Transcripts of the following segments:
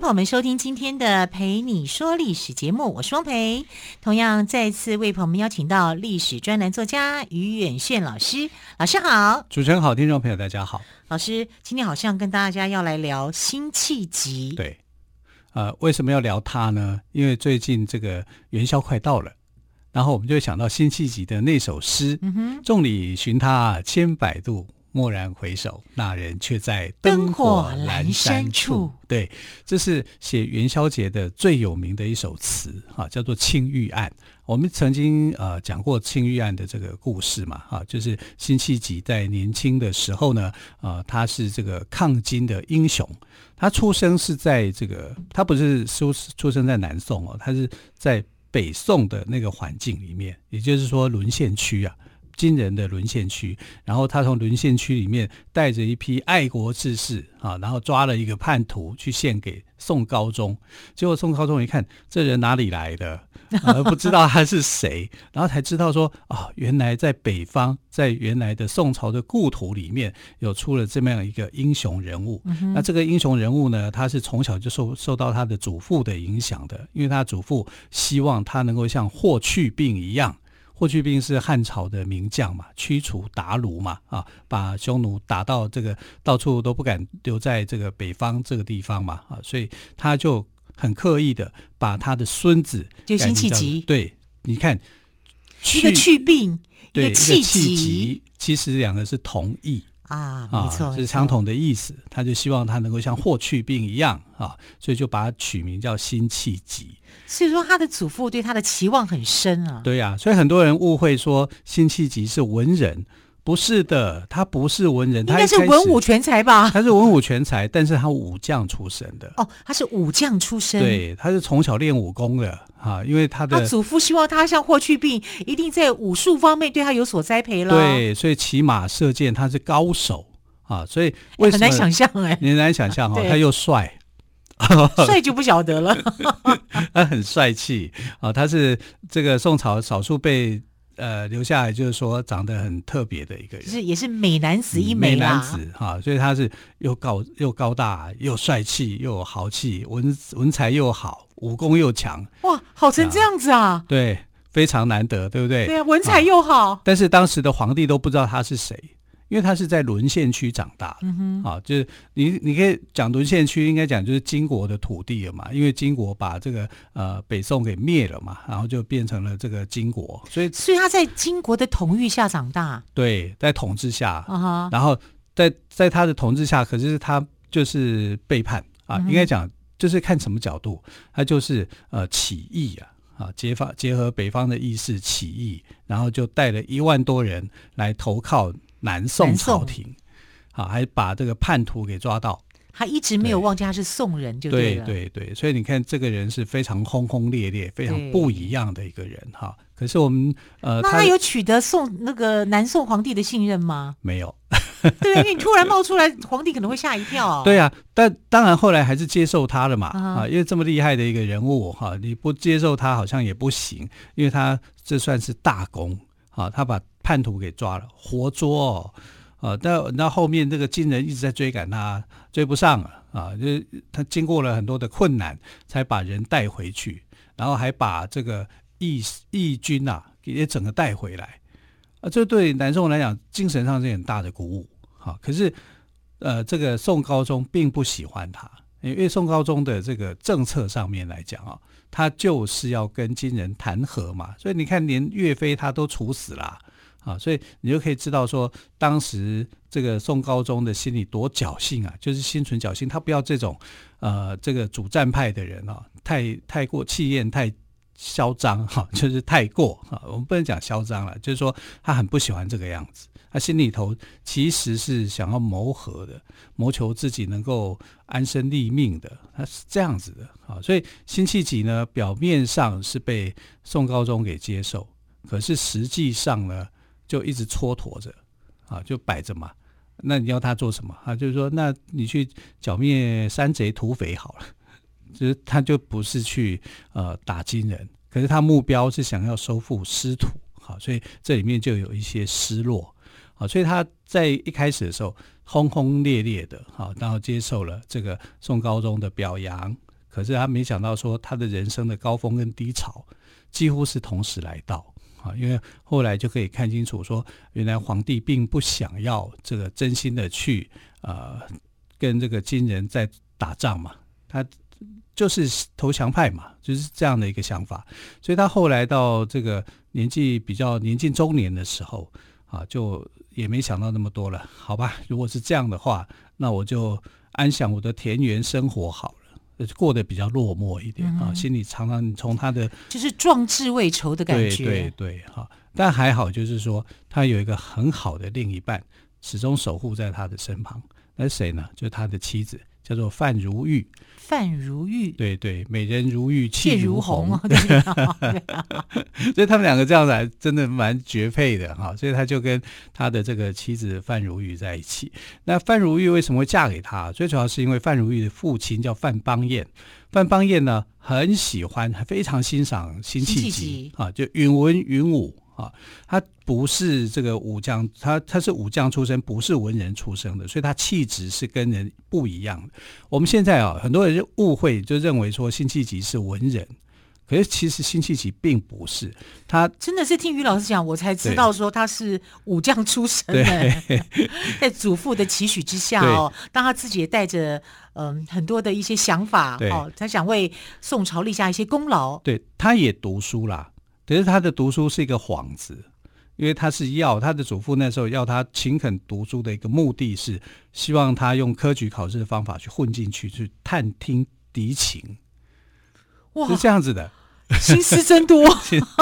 朋友们收听今天的《陪你说历史》节目，我是汪培。同样再次为朋友们邀请到历史专栏作家于远炫老师，老师好。主持人好，听众朋友大家好。老师今天好像跟大家要来聊辛弃疾。对，呃，为什么要聊他呢？因为最近这个元宵快到了。然后我们就会想到辛弃疾的那首诗：“嗯哼，众里寻他千百度，蓦然回首，那人却在灯火阑珊处。”对，这是写元宵节的最有名的一首词，哈，叫做《青玉案》。我们曾经呃讲过《青玉案》的这个故事嘛，哈，就是辛弃疾在年轻的时候呢，呃，他是这个抗金的英雄。他出生是在这个，他不是出出生在南宋哦，他是在。北宋的那个环境里面，也就是说沦陷区啊，金人的沦陷区。然后他从沦陷区里面带着一批爱国志士啊，然后抓了一个叛徒去献给宋高宗。结果宋高宗一看，这人哪里来的？而不知道他是谁，然后才知道说啊，原来在北方，在原来的宋朝的故土里面有出了这么样一个英雄人物。嗯、那这个英雄人物呢，他是从小就受受到他的祖父的影响的，因为他祖父希望他能够像霍去病一样，霍去病是汉朝的名将嘛，驱除鞑虏嘛，啊，把匈奴打到这个到处都不敢留在这个北方这个地方嘛，啊，所以他就。很刻意的把他的孙子就辛弃疾，对，你看，一个去病，对，一个弃疾，其实两个是同义啊，没错，啊，是相同的意思。他就希望他能够像霍去病一样啊，所以就把他取名叫辛弃疾。所以说他的祖父对他的期望很深啊。对呀，啊，所以很多人误会说辛弃疾是文人。不是的，他不是文人，他应该是文武全才吧？他是文武全才，但是他武将出身的。哦，他是武将出身。对，他是从小练武功的啊，因为他的他祖父希望他像霍去病，一定在武术方面对他有所栽培了。对，所以骑马射箭他是高手啊，所以为什么、欸、很难想象哎，很难想象哈，他又帅，帅就不晓得了，他很帅气啊，他是这个宋朝少数被。呃，留下来就是说长得很特别的一个人，是也是美男子一枚、男子哈，所以他是又高又高大又帅气又有豪气，文文才又好，武功又强。哇，好成这样子啊？对，非常难得，对不对？对啊，文采又好。但是当时的皇帝都不知道他是谁。因为他是在沦陷区长大的，啊，就是你你可以讲沦陷区，应该讲就是金国的土地了嘛，因为金国把这个呃北宋给灭了嘛，然后就变成了这个金国，所以所以他在金国的统御下长大，对，在统治下，啊、然后在在他的统治下，可是他就是背叛。啊，嗯、应该讲就是看什么角度，他就是呃起义啊，啊结发结合北方的义士起义，然后就带了一万多人来投靠。南宋朝廷，啊，还把这个叛徒给抓到，他一直没有忘记他是宋人，就对对对，所以你看这个人是非常轰轰烈烈、非常不一样的一个人哈。可是我们呃，那他有取得宋那个南宋皇帝的信任吗？没有，对，因为你突然冒出来，皇帝可能会吓一跳。对啊，但当然后来还是接受他了嘛啊，因为这么厉害的一个人物哈，你不接受他好像也不行，因为他这算是大功啊，他把。叛徒给抓了，活捉哦，啊，但那后面这个金人一直在追赶他，追不上了啊，就他经过了很多的困难，才把人带回去，然后还把这个义义军啊也整个带回来，啊，这对南宋来讲精神上是很大的鼓舞，哈，可是呃，这个宋高宗并不喜欢他，因为宋高宗的这个政策上面来讲啊，他就是要跟金人谈和嘛，所以你看连岳飞他都处死了。啊所以你就可以知道说，当时这个宋高宗的心里多侥幸啊，就是心存侥幸，他不要这种呃这个主战派的人啊，太太过气焰太嚣张哈，就是太过哈，我们不能讲嚣张了，就是说他很不喜欢这个样子，他心里头其实是想要谋和的，谋求自己能够安身立命的，他是这样子的啊，所以辛弃疾呢，表面上是被宋高宗给接受。可是实际上呢，就一直蹉跎着，啊，就摆着嘛。那你要他做什么啊？就是说，那你去剿灭山贼土匪好了。就是他就不是去呃打金人，可是他目标是想要收复失土，好，所以这里面就有一些失落，好，所以他在一开始的时候轰轰烈烈的，好，然后接受了这个宋高宗的表扬，可是他没想到说他的人生的高峰跟低潮几乎是同时来到，啊，因为后来就可以看清楚说，原来皇帝并不想要这个真心的去呃跟这个金人在打仗嘛，他。就是投降派嘛，就是这样的一个想法，所以他后来到这个年纪比较年近中年的时候啊，就也没想到那么多了，好吧？如果是这样的话，那我就安享我的田园生活好了，过得比较落寞一点啊，嗯、心里常常从他的就是壮志未酬的感觉，对对对，哈，但还好，就是说他有一个很好的另一半，始终守护在他的身旁，那是谁呢？就是他的妻子。叫做范如玉，范如玉，对对，美人如玉，气如虹，所以他们两个这样子还真的蛮绝配的哈。所以他就跟他的这个妻子范如玉在一起。那范如玉为什么会嫁给他？最主要是因为范如玉的父亲叫范邦彦，范邦彦呢很喜欢，非常欣赏辛弃疾啊，就允文允武。啊，他不是这个武将，他他是武将出身，不是文人出身的，所以他气质是跟人不一样的。我们现在啊，很多人就误会，就认为说辛弃疾是文人，可是其实辛弃疾并不是。他真的是听于老师讲，我才知道说他是武将出身的，在祖父的期许之下哦，当他自己也带着嗯很多的一些想法哦，他想为宋朝立下一些功劳。对，他也读书啦。可是他的读书是一个幌子，因为他是要他的祖父那时候要他勤恳读书的一个目的是希望他用科举考试的方法去混进去，去探听敌情，哇，是这样子的。心思真多，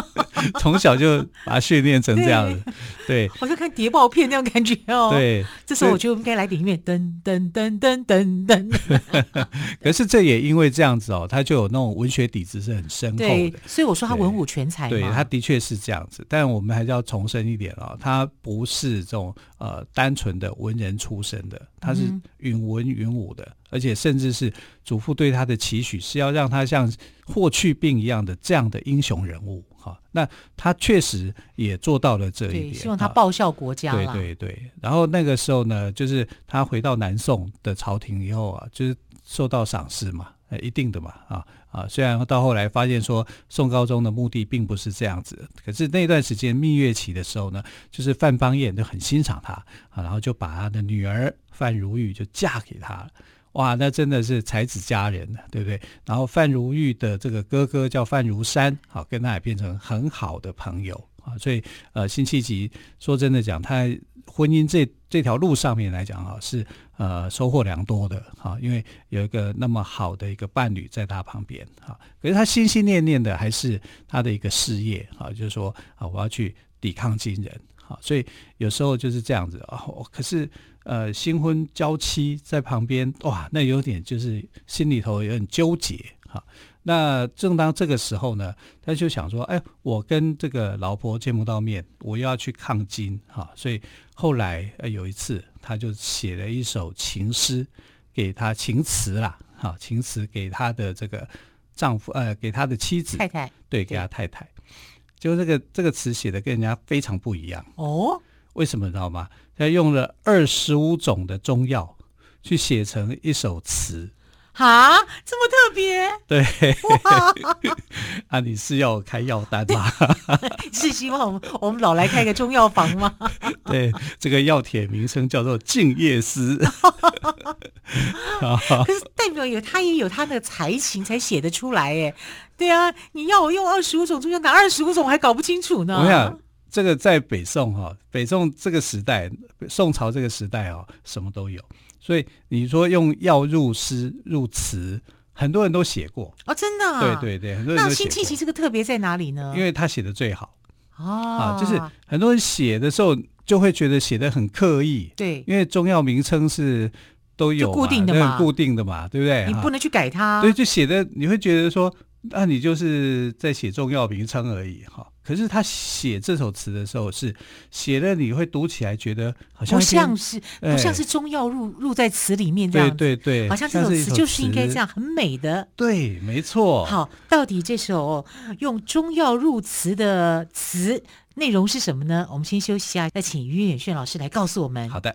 从小就把它训练成这样子，对，好像看谍报片那种感觉哦。对，这时候我就应该来点音乐，噔噔噔噔噔噔。可是这也因为这样子哦，他就有那种文学底子是很深厚的，所以我说他文武全才。对，他的确是这样子，但我们还是要重申一点哦，他不是这种呃单纯的文人出身的，他是允文允武的。而且甚至是祖父对他的期许是要让他像霍去病一样的这样的英雄人物哈，那他确实也做到了这一点，希望他报效国家。对对对，然后那个时候呢，就是他回到南宋的朝廷以后啊，就是受到赏识嘛，一定的嘛啊啊，虽然到后来发现说宋高宗的目的并不是这样子，可是那段时间蜜月期的时候呢，就是范邦彦就很欣赏他啊，然后就把他的女儿范如玉就嫁给他了。哇，那真的是才子佳人呢，对不对？然后范如玉的这个哥哥叫范如山，好，跟他也变成很好的朋友啊。所以，呃，辛弃疾说真的讲，他婚姻这这条路上面来讲啊，是呃收获良多的哈，因为有一个那么好的一个伴侣在他旁边哈。可是他心心念念的还是他的一个事业啊，就是说啊，我要去抵抗金人。好，所以有时候就是这样子啊。可是，呃，新婚娇妻在旁边，哇，那有点就是心里头有点纠结哈。那正当这个时候呢，他就想说，哎，我跟这个老婆见不到面，我又要去抗金哈。所以后来呃有一次，他就写了一首情诗给他情词啦，哈，情词给他的这个丈夫，呃，给他的妻子，太太，对，给他太太。就这个这个词写的跟人家非常不一样哦，为什么你知道吗？他用了二十五种的中药去写成一首词。啊，这么特别？对，哇 啊，你是要开药单吗？是希望我们我们老来开个中药房吗？对，这个药帖名称叫做《静夜思》。可是代表有他也有他的才情才写得出来哎。对啊，你要我用二十五种中药，哪二十五种我还搞不清楚呢？我想这个在北宋哈，北宋这个时代，宋朝这个时代啊，什么都有。所以你说用药入诗入词，很多人都写过哦，真的、啊。对对对，很多人都写过。那辛弃疾这个特别在哪里呢？因为他写的最好哦啊，就是很多人写的时候就会觉得写的很刻意。对，因为中药名称是都有固定的嘛，固定的嘛，对不对？你不能去改它。对，就写的你会觉得说那你就是在写重要名称而已哈。可是他写这首词的时候，是写了你会读起来觉得好像不像是不像是中药入入在词里面这样，对对对，好像这首词就是应该这样很美的，对，没错。好，到底这首用中药入词的词内容是什么呢？我们先休息一下，再请于远炫老师来告诉我们。好的。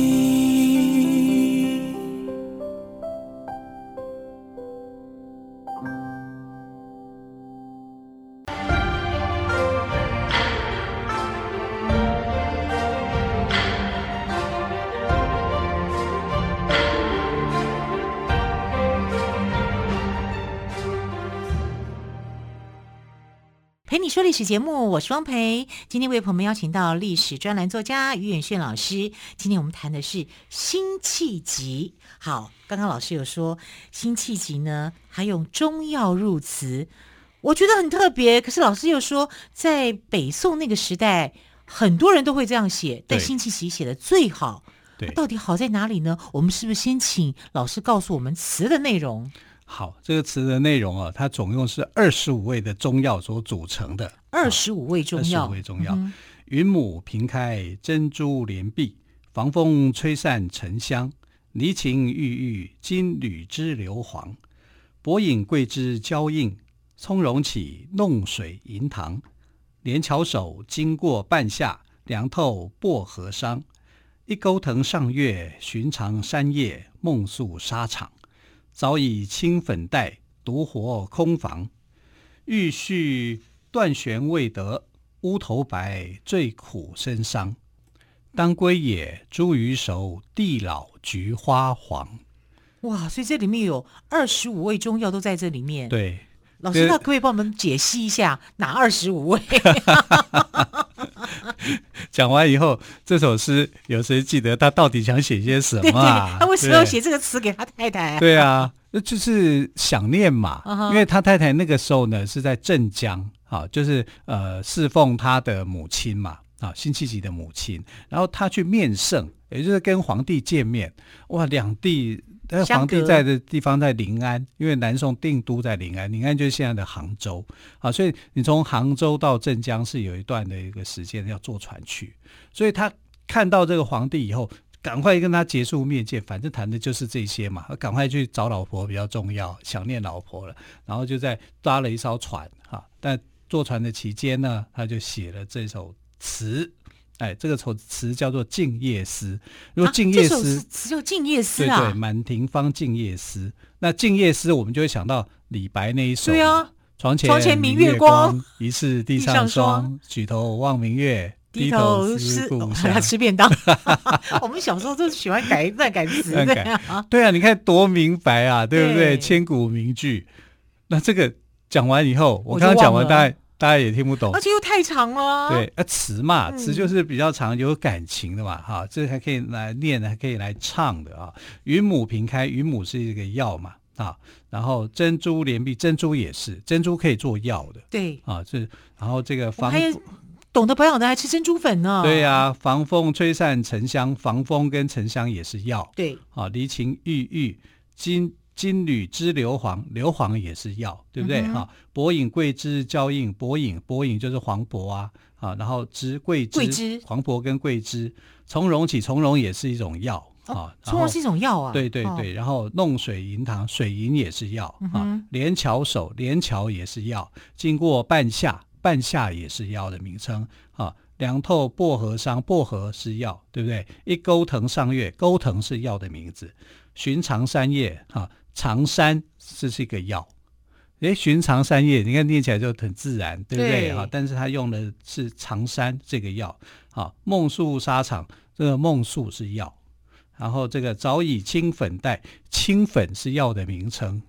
陪你说历史节目，我是汪培。今天为朋友们邀请到历史专栏作家于远炫老师。今天我们谈的是辛弃疾。好，刚刚老师有说辛弃疾呢，还用中药入词，我觉得很特别。可是老师又说，在北宋那个时代，很多人都会这样写，但辛弃疾写的最好。对，到底好在哪里呢？我们是不是先请老师告诉我们词的内容？好，这个词的内容啊，它总共是二十五味的中药所组成的。二十五味中药，二十五味中药，云母平开，珍珠连璧，防风吹散沉香，离情郁郁，金缕织硫磺，薄影桂枝交映，从容起，弄水银塘，连翘手，经过半夏，凉透薄荷伤，一钩藤上月，寻常山夜，梦宿沙场。早已青粉黛，独活空房。欲续断弦未得，乌头白，最苦身伤。当归也，茱萸熟，地老菊花黄。哇，所以这里面有二十五味中药都在这里面。对，老师，那可，可以帮我们解析一下哪二十五味？讲完以后，这首诗有谁记得他到底想写些什么啊？他为什么要写这个词给他太太啊？对啊，那就是想念嘛。Uh -huh. 因为他太太那个时候呢是在镇江，啊，就是呃侍奉他的母亲嘛，啊，辛弃疾的母亲。然后他去面圣，也就是跟皇帝见面。哇，两地。但是皇帝在的地方在临安，因为南宋定都在临安，临安就是现在的杭州啊，所以你从杭州到镇江是有一段的一个时间要坐船去，所以他看到这个皇帝以后，赶快跟他结束面见，反正谈的就是这些嘛，赶快去找老婆比较重要，想念老婆了，然后就在搭了一艘船哈，但坐船的期间呢，他就写了这首词。哎，这个词词叫做《静夜思》。如果《静夜思》啊、词叫《静夜思》啊，对对，满庭芳静夜思。那《静夜思》我们就会想到李白那一首。对啊，床前，床前明月光，疑是地上霜。举头望明月，低头思故乡。吃便当。我们小时候都喜欢改乱改词，对啊。对啊，你看多明白啊，对不对？千古名句。那这个讲完以后，我刚刚讲完大概。大家也听不懂，而且又太长了。对，啊，词嘛，词就是比较长，有感情的嘛，哈、嗯，这还可以来念，还可以来唱的啊。云母平开，云母是一个药嘛，啊，然后珍珠连璧，珍珠也是，珍珠可以做药的。对，啊，是，然后这个防，懂得保养的还吃珍珠粉呢。对呀、啊，防风吹散沉香，防风跟沉香也是药。对，啊，离情郁郁，金。金缕织硫磺，硫磺也是药，对不对？哈、嗯，柏隐桂枝交映，薄饮，薄饮就是黄柏啊，啊，然后枝桂枝，桂枝黄柏跟桂枝，从容起，从容也是一种药啊，从容是一种药啊，对对对，然后弄水银糖，水银也是药、嗯、啊，连翘首，连翘也是药，经过半夏，半夏也是药的名称啊，凉透薄荷伤，薄荷是药，对不对？一钩藤上月，钩藤是药的名字，寻常三叶啊。常山这是一个药，诶，寻常山叶，你看念起来就很自然，对不对？啊？但是他用的是常山这个药，好，梦宿沙场，这个梦宿是药，然后这个早已青粉黛，青粉是药的名称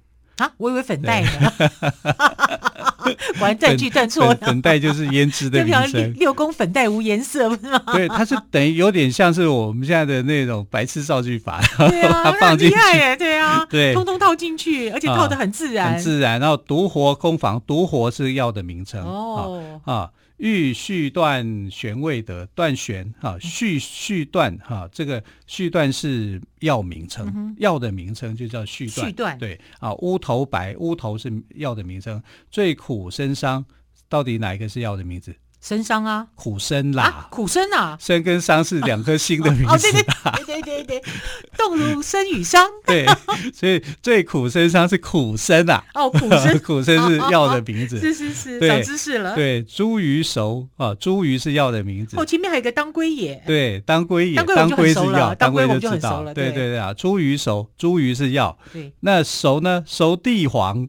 啊，我以为粉黛呢。果然断句断错了。粉黛就是胭脂的 名称。六宫粉黛无颜色，不是吗？对，它是等于有点像是我们现在的那种白痴造句法，对啊，它放进去，对啊，对，通通套进去，而且套的很自然，很自然。然后独活空房，独活是药的名称哦啊。欲续断玄未得，断玄哈，续续断哈，这个续断是药名称，药、嗯、的名称就叫续断。续断对啊，乌头白，乌头是药的名称。最苦参商，到底哪一个是药的名字？参商啊，苦参啦，啊、苦参啊，参跟商是两颗心的名字。哦，对对对对对对，动如参与商。对，所以最苦参商是苦参啊。哦，苦参，苦参是药的名字。是是是，长知识了。对，茱萸熟啊，茱萸是药的名字。哦，前面还有一个当归也。对，当归也，当归是药，当归我就很熟了。对对对啊，茱萸熟，茱萸是药。对，那熟呢？熟地黄。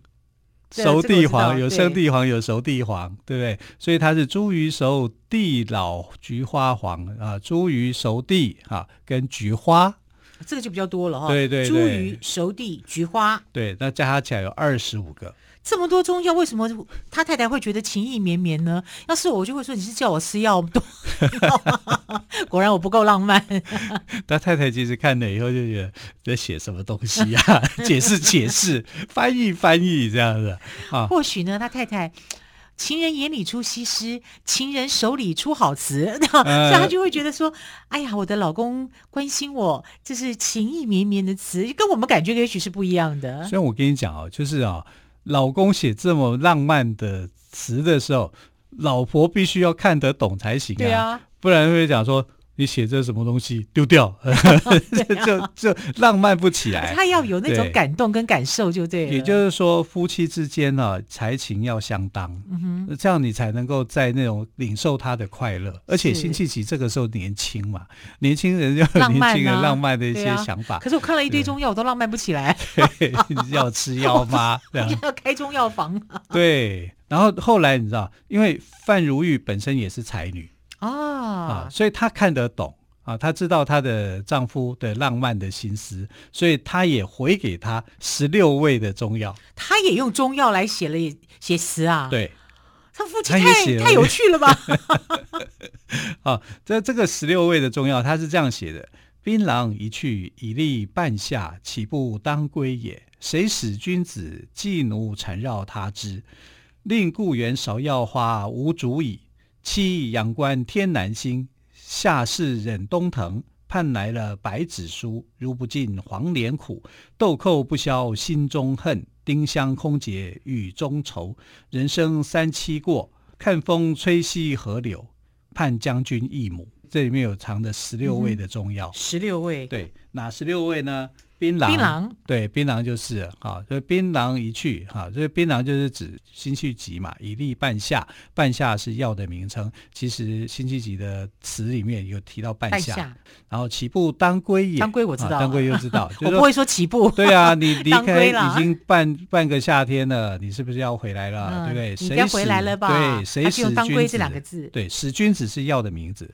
熟地黄有生地黄有熟地黄，对不对？所以它是茱萸熟地老菊花黄啊，茱萸熟地啊跟菊花，这个就比较多了哈。对对对，茱萸熟地菊花，对，那加起来有二十五个。这么多中药，为什么他太太会觉得情意绵绵呢？要是我，就会说你是叫我吃药多。果然我不够浪漫。他太太其实看了以后就觉得在写什么东西啊？解释解释，翻译翻译这样子啊？或许呢，他太太情人眼里出西施，情人手里出好词，呃、所以他就会觉得说：哎呀，我的老公关心我，这是情意绵绵的词，跟我们感觉也许是不一样的。所以我跟你讲哦，就是啊。老公写这么浪漫的词的时候，老婆必须要看得懂才行啊，对啊，不然会讲说。你写这什么东西丢掉，就就浪漫不起来。他要有那种感动跟感受，就对。也就是说，夫妻之间呢，才情要相当，这样你才能够在那种领受他的快乐。而且辛弃疾这个时候年轻嘛，年轻人就有年轻人浪漫的一些想法。可是我看了一堆中药，我都浪漫不起来。要吃药吗？要开中药房。对，然后后来你知道，因为范如玉本身也是才女。啊，所以她看得懂啊，她知道她的丈夫的浪漫的心思，所以她也回给他十六味的中药。她也用中药来写了写词啊？对，他夫妻太太有趣了吧？啊，这这个十六味的中药，他是这样写的：槟榔一去，一粒半夏，岂不当归也？谁使君子寄奴缠绕他之？令故园芍药花无主矣。七阳关天南星，下世忍冬藤。盼来了白纸书，如不尽黄连苦。豆蔻不消心中恨，丁香空结雨中愁。人生三七过，看风吹西河柳。盼将军一母。这里面有藏的十六味的中药。十六味，对，哪十六味呢？槟榔，槟榔对，槟榔就是哈，所以槟榔一去哈，所以槟榔就是指辛弃疾嘛，一粒半夏，半夏是药的名称。其实辛弃疾的词里面有提到半夏，半夏然后起步当归也？当归我知道，当归又知道，我不会说起步。对啊，你 离开已经半半个夏天了，你是不是要回来了？嗯、对不对？你该回来了吧？对，谁使当归这两个字？对，使君子是药的名字。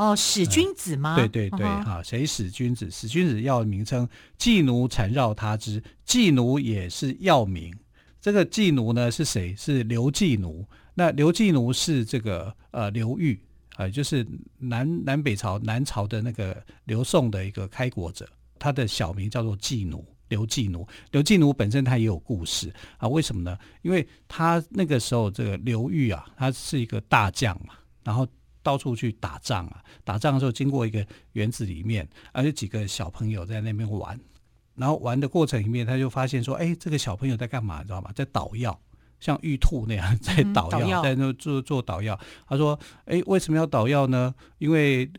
哦，使君子吗？嗯、对对对，哈、uh，huh. 谁使君子？使君子要名称，妓奴缠绕他之，妓奴也是药名。这个妓奴呢是谁？是刘季奴。那刘季奴是这个呃刘裕啊、呃，就是南南北朝南朝的那个刘宋的一个开国者，他的小名叫做季奴，刘季奴。刘季奴本身他也有故事啊，为什么呢？因为他那个时候这个刘裕啊，他是一个大将嘛，然后。到处去打仗啊！打仗的时候经过一个园子里面，而且几个小朋友在那边玩。然后玩的过程里面，他就发现说：“哎，这个小朋友在干嘛？你知道吗？在捣药，像玉兔那样在捣药，嗯、在那做做捣药。”他说：“哎，为什么要捣药呢？因为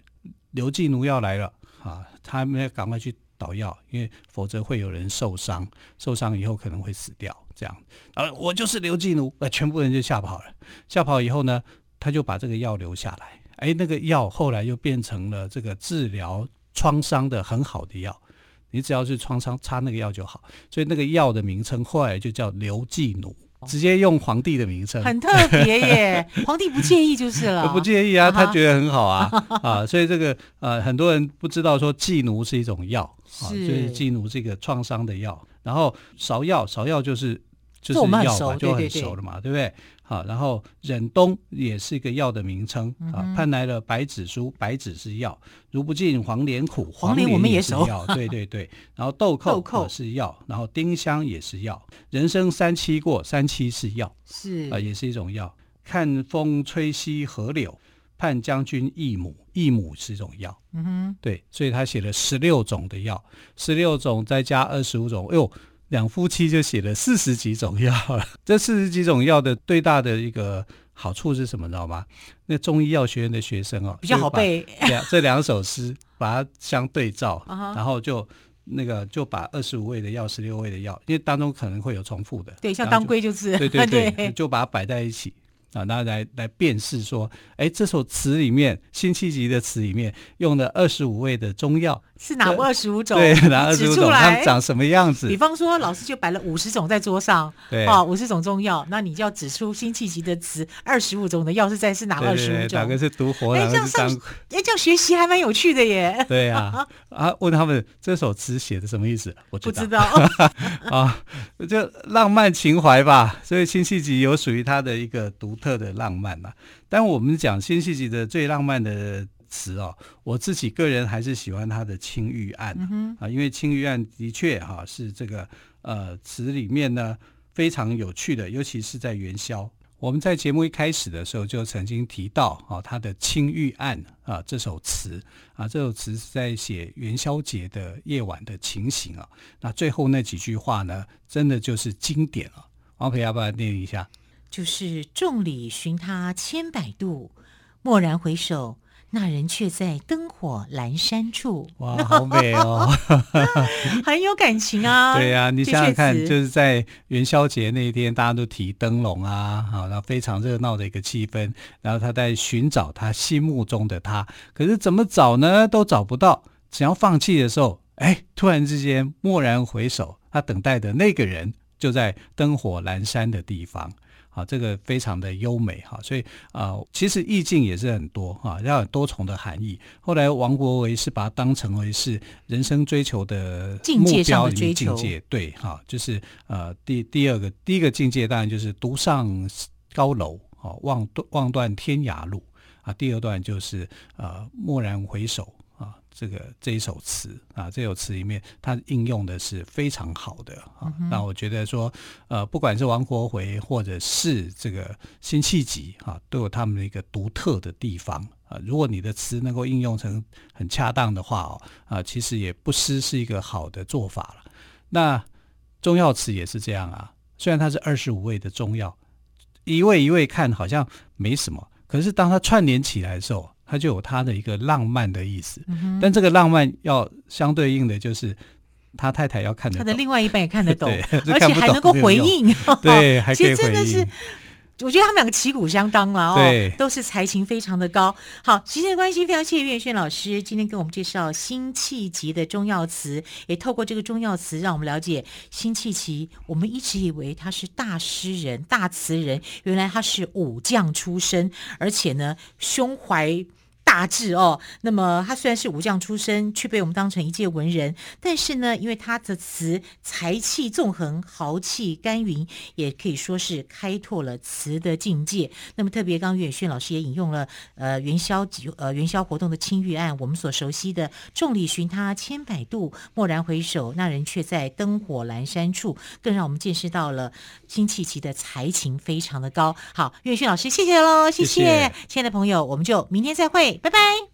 刘季奴要来了啊！他们要赶快去捣药，因为否则会有人受伤，受伤以后可能会死掉。这样，啊，我就是刘季奴，呃，全部人就吓跑了。吓跑以后呢？”他就把这个药留下来，哎，那个药后来又变成了这个治疗创伤的很好的药，你只要是创伤擦那个药就好，所以那个药的名称后来就叫刘季奴，直接用皇帝的名称，很特别耶，皇帝不介意就是了，不介意啊，他觉得很好啊，啊，所以这个呃很多人不知道说季奴是一种药，啊，就是季奴这个创伤的药。然后芍药，芍药就是就是药嘛，就很熟了嘛，对不对？好，然后忍冬也是一个药的名称啊。盼来了白芷苏，白芷是药；如不尽黄连苦，黄连我们也是药。对对对。然后豆蔻，豆蔻是药，然后丁香也是药。人生三七过，三七是药，是啊，也是一种药。看风吹西河柳，盼将军一母，一母是一种药。嗯哼，对，所以他写了十六种的药，十六种再加二十五种，哎呦。两夫妻就写了四十几种药了。这四十几种药的最大的一个好处是什么？知道吗？那中医药学院的学生哦，比较好背。两这两首诗把它相对照，然后就那个就把二十五味的药、十六味的药，因为当中可能会有重复的。对，像当归就是。对对 对，就把它摆在一起。啊，那来来辨识说，哎，这首词里面辛弃疾的词里面用了二十五味的中药，是哪二十五种？对，哪二十五种？它们长什么样子？比方说，老师就摆了五十种在桌上，对，啊，五十种中药，那你就要指出辛弃疾的词二十五种的药是在是哪二十五种？哪个是独活？哎，这样上，哎，这样学习还蛮有趣的耶。对啊，啊，问他们这首词写的什么意思？我不知道 啊，就浪漫情怀吧。所以辛弃疾有属于他的一个独。特的浪漫嘛，但我们讲辛弃疾的最浪漫的词哦，我自己个人还是喜欢他的《青玉案》啊，嗯、啊因为《青玉案》的确哈是这个呃词里面呢非常有趣的，尤其是在元宵。我们在节目一开始的时候就曾经提到啊，他的《青玉案》啊这首词啊，这首词是在写元宵节的夜晚的情形啊。那最后那几句话呢，真的就是经典了。王培要不要念一下？就是众里寻他千百度，蓦然回首，那人却在灯火阑珊处。哇，好美哦，很有感情啊。对呀、啊，你想想看，就是在元宵节那一天，大家都提灯笼啊，好，然后非常热闹的一个气氛。然后他在寻找他心目中的他，可是怎么找呢？都找不到。想要放弃的时候，哎，突然之间蓦然回首，他等待的那个人就在灯火阑珊的地方。好，这个非常的优美哈，所以啊、呃，其实意境也是很多哈，要有多重的含义。后来王国维是把它当成为是人生追求的目标与境界，境界对哈，就是呃第第二个第一个境界当然就是独上高楼啊，望望断天涯路啊，第二段就是呃蓦然回首。这个这一首词啊，这首词里面它应用的是非常好的啊。嗯、那我觉得说，呃，不管是王国维或者是这个辛弃疾啊，都有他们的一个独特的地方啊。如果你的词能够应用成很恰当的话哦，啊，其实也不失是一个好的做法了。那中药词也是这样啊，虽然它是二十五味的中药，一味一味看好像没什么，可是当它串联起来的时候。它就有它的一个浪漫的意思，嗯、但这个浪漫要相对应的就是他太太要看得懂，他的另外一半也看得懂，而且还能够回应，对，还可以回应。其实真的是。我觉得他们两个旗鼓相当啊，哦，都是才情非常的高。好，时间的关系，非常谢谢岳轩老师今天给我们介绍辛弃疾的中药词，也透过这个中药词，让我们了解辛弃疾。我们一直以为他是大诗人、大词人，原来他是武将出身，而且呢，胸怀。大志哦，那么他虽然是武将出身，却被我们当成一介文人。但是呢，因为他的词才气纵横，豪气干云，也可以说是开拓了词的境界。那么特别，刚刚岳轩老师也引用了呃元宵呃元宵活动的青玉案，我们所熟悉的“众里寻他千百度，蓦然回首，那人却在灯火阑珊处”，更让我们见识到了辛弃疾的才情非常的高。好，岳轩老师，谢谢喽，谢谢，亲爱的朋友，我们就明天再拜拜。